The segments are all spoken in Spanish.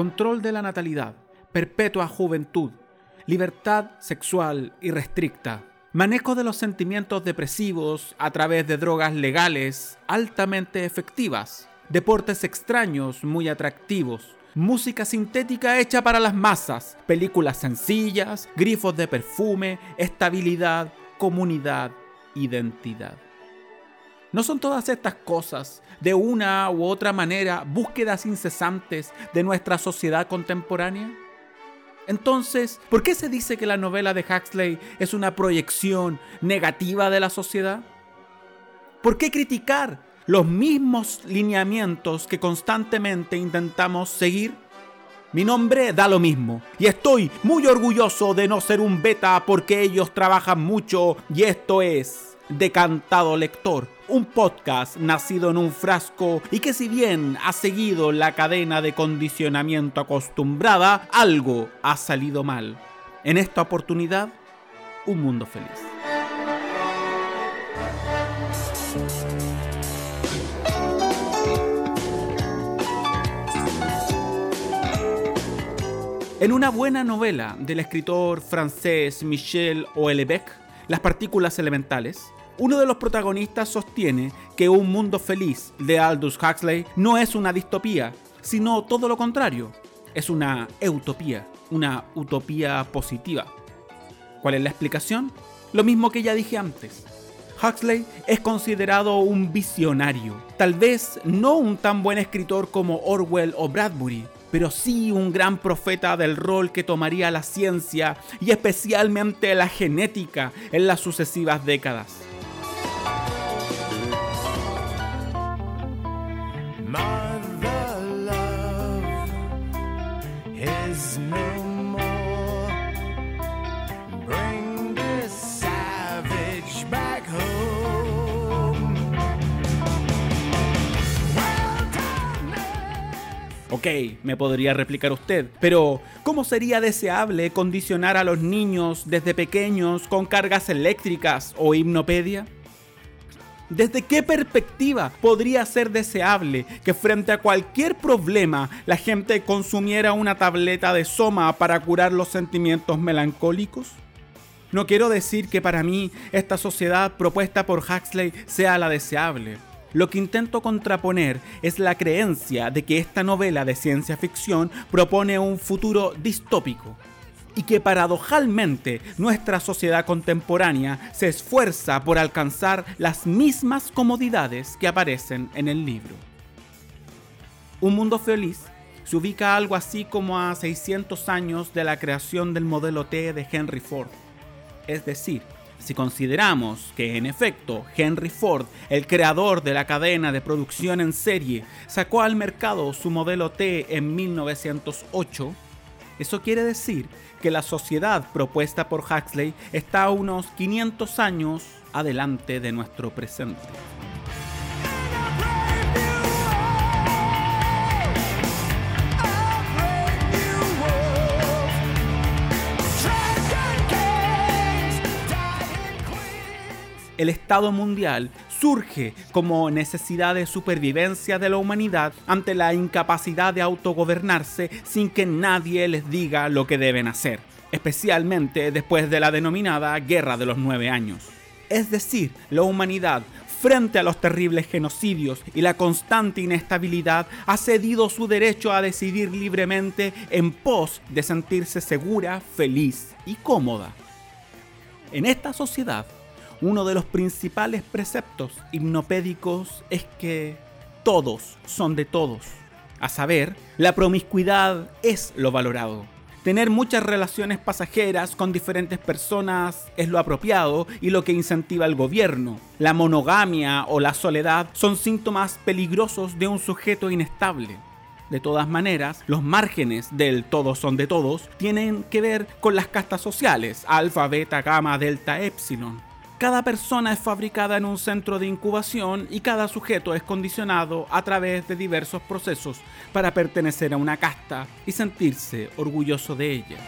control de la natalidad, perpetua juventud, libertad sexual irrestricta, manejo de los sentimientos depresivos a través de drogas legales altamente efectivas, deportes extraños muy atractivos, música sintética hecha para las masas, películas sencillas, grifos de perfume, estabilidad, comunidad, identidad. ¿No son todas estas cosas, de una u otra manera, búsquedas incesantes de nuestra sociedad contemporánea? Entonces, ¿por qué se dice que la novela de Huxley es una proyección negativa de la sociedad? ¿Por qué criticar los mismos lineamientos que constantemente intentamos seguir? Mi nombre da lo mismo y estoy muy orgulloso de no ser un beta porque ellos trabajan mucho y esto es Decantado Lector, un podcast nacido en un frasco y que si bien ha seguido la cadena de condicionamiento acostumbrada, algo ha salido mal. En esta oportunidad, un mundo feliz. En una buena novela del escritor francés Michel Houellebecq, Las partículas elementales, uno de los protagonistas sostiene que un mundo feliz de Aldous Huxley no es una distopía, sino todo lo contrario, es una utopía, una utopía positiva. ¿Cuál es la explicación? Lo mismo que ya dije antes. Huxley es considerado un visionario, tal vez no un tan buen escritor como Orwell o Bradbury, pero sí un gran profeta del rol que tomaría la ciencia y especialmente la genética en las sucesivas décadas. Ok, me podría replicar usted, pero ¿cómo sería deseable condicionar a los niños desde pequeños con cargas eléctricas o hipnopedia? ¿Desde qué perspectiva podría ser deseable que frente a cualquier problema la gente consumiera una tableta de soma para curar los sentimientos melancólicos? No quiero decir que para mí esta sociedad propuesta por Huxley sea la deseable. Lo que intento contraponer es la creencia de que esta novela de ciencia ficción propone un futuro distópico, y que paradojalmente nuestra sociedad contemporánea se esfuerza por alcanzar las mismas comodidades que aparecen en el libro. Un mundo feliz se ubica algo así como a 600 años de la creación del modelo T de Henry Ford. Es decir, si consideramos que en efecto Henry Ford, el creador de la cadena de producción en serie, sacó al mercado su modelo T en 1908, eso quiere decir que la sociedad propuesta por Huxley está a unos 500 años adelante de nuestro presente. El Estado mundial surge como necesidad de supervivencia de la humanidad ante la incapacidad de autogobernarse sin que nadie les diga lo que deben hacer, especialmente después de la denominada Guerra de los Nueve Años. Es decir, la humanidad frente a los terribles genocidios y la constante inestabilidad, ha cedido su derecho a decidir libremente en pos de sentirse segura, feliz y cómoda. En esta sociedad, uno de los principales preceptos hipnopédicos es que todos son de todos. A saber, la promiscuidad es lo valorado. Tener muchas relaciones pasajeras con diferentes personas es lo apropiado y lo que incentiva el gobierno. La monogamia o la soledad son síntomas peligrosos de un sujeto inestable. De todas maneras, los márgenes del todos son de todos tienen que ver con las castas sociales, alfa, beta, gamma, delta, epsilon. Cada persona es fabricada en un centro de incubación y cada sujeto es condicionado a través de diversos procesos para pertenecer a una casta y sentirse orgulloso de ella.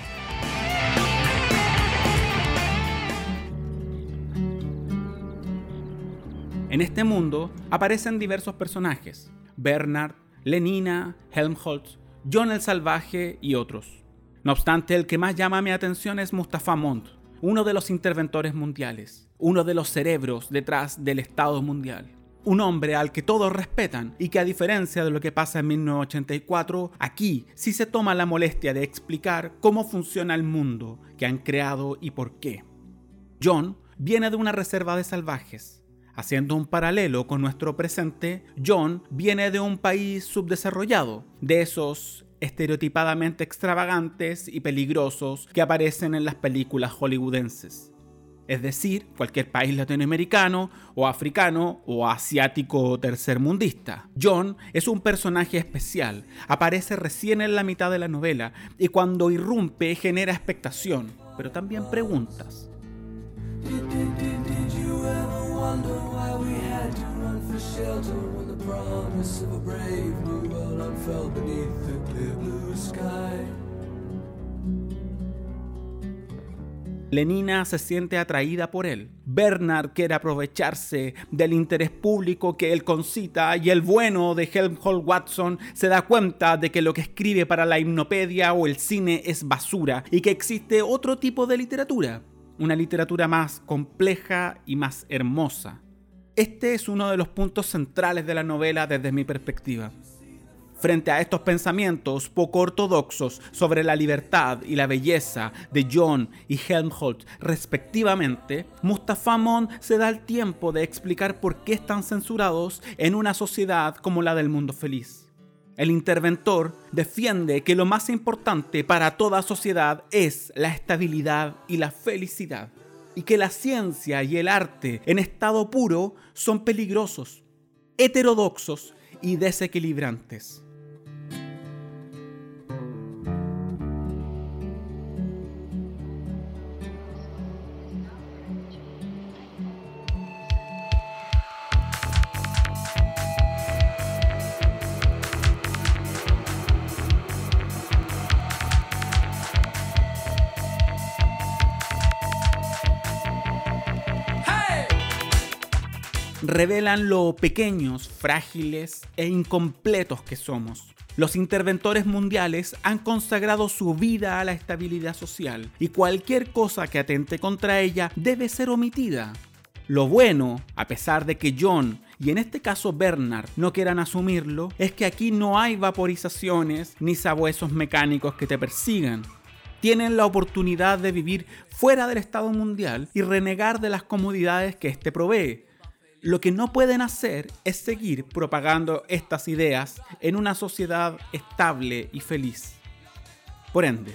En este mundo aparecen diversos personajes. Bernard, Lenina, Helmholtz, John el Salvaje y otros. No obstante, el que más llama mi atención es Mustafa Mont, uno de los interventores mundiales, uno de los cerebros detrás del Estado mundial. Un hombre al que todos respetan y que a diferencia de lo que pasa en 1984, aquí sí se toma la molestia de explicar cómo funciona el mundo que han creado y por qué. John viene de una reserva de salvajes. Haciendo un paralelo con nuestro presente, John viene de un país subdesarrollado, de esos estereotipadamente extravagantes y peligrosos que aparecen en las películas hollywoodenses es decir, cualquier país latinoamericano o africano o asiático tercermundista. John es un personaje especial, aparece recién en la mitad de la novela y cuando irrumpe genera expectación, pero también preguntas. Lenina se siente atraída por él. Bernard quiere aprovecharse del interés público que él concita y el bueno de Helmholtz Watson se da cuenta de que lo que escribe para la hipnopedia o el cine es basura y que existe otro tipo de literatura, una literatura más compleja y más hermosa. Este es uno de los puntos centrales de la novela desde mi perspectiva. Frente a estos pensamientos poco ortodoxos sobre la libertad y la belleza de John y Helmholtz respectivamente, Mustafa Mon se da el tiempo de explicar por qué están censurados en una sociedad como la del mundo feliz. El interventor defiende que lo más importante para toda sociedad es la estabilidad y la felicidad, y que la ciencia y el arte en estado puro son peligrosos, heterodoxos y desequilibrantes. Revelan lo pequeños, frágiles e incompletos que somos. Los interventores mundiales han consagrado su vida a la estabilidad social y cualquier cosa que atente contra ella debe ser omitida. Lo bueno, a pesar de que John y en este caso Bernard no quieran asumirlo, es que aquí no hay vaporizaciones ni sabuesos mecánicos que te persigan. Tienen la oportunidad de vivir fuera del Estado mundial y renegar de las comodidades que éste provee, lo que no pueden hacer es seguir propagando estas ideas en una sociedad estable y feliz. Por ende,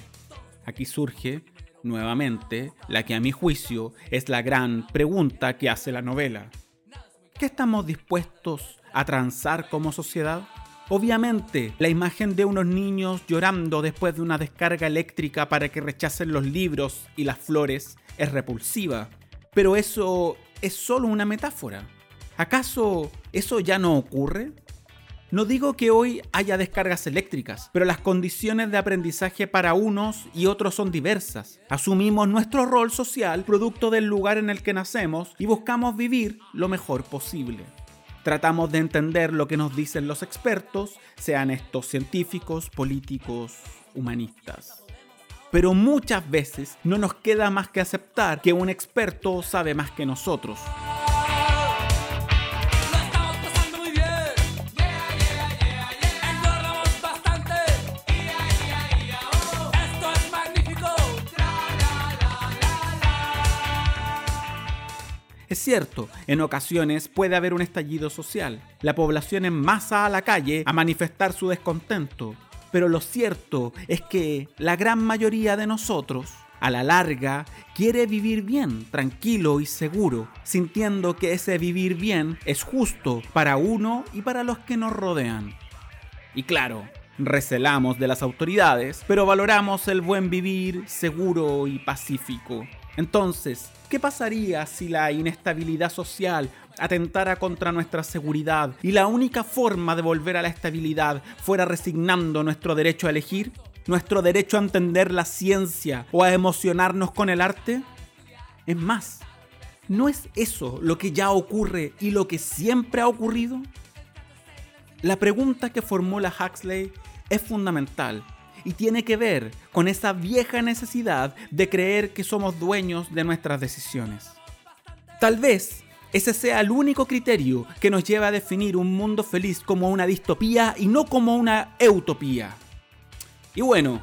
aquí surge nuevamente la que a mi juicio es la gran pregunta que hace la novela. ¿Qué estamos dispuestos a transar como sociedad? Obviamente, la imagen de unos niños llorando después de una descarga eléctrica para que rechacen los libros y las flores es repulsiva, pero eso es solo una metáfora. ¿Acaso eso ya no ocurre? No digo que hoy haya descargas eléctricas, pero las condiciones de aprendizaje para unos y otros son diversas. Asumimos nuestro rol social producto del lugar en el que nacemos y buscamos vivir lo mejor posible. Tratamos de entender lo que nos dicen los expertos, sean estos científicos, políticos, humanistas. Pero muchas veces no nos queda más que aceptar que un experto sabe más que nosotros. Es cierto, en ocasiones puede haber un estallido social, la población en masa a la calle a manifestar su descontento, pero lo cierto es que la gran mayoría de nosotros, a la larga, quiere vivir bien, tranquilo y seguro, sintiendo que ese vivir bien es justo para uno y para los que nos rodean. Y claro, recelamos de las autoridades, pero valoramos el buen vivir seguro y pacífico. Entonces, ¿qué pasaría si la inestabilidad social atentara contra nuestra seguridad y la única forma de volver a la estabilidad fuera resignando nuestro derecho a elegir? ¿Nuestro derecho a entender la ciencia o a emocionarnos con el arte? Es más, ¿no es eso lo que ya ocurre y lo que siempre ha ocurrido? La pregunta que formula Huxley es fundamental y tiene que ver con esa vieja necesidad de creer que somos dueños de nuestras decisiones. Tal vez ese sea el único criterio que nos lleva a definir un mundo feliz como una distopía y no como una utopía. Y bueno,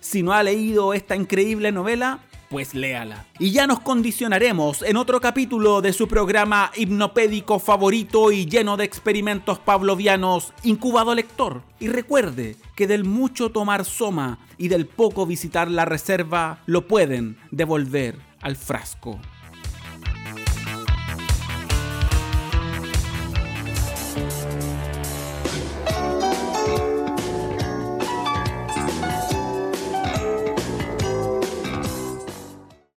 si no ha leído esta increíble novela, pues léala. Y ya nos condicionaremos en otro capítulo de su programa hipnopédico favorito y lleno de experimentos pavlovianos, Incubado Lector. Y recuerde que del mucho tomar soma y del poco visitar la reserva, lo pueden devolver al frasco.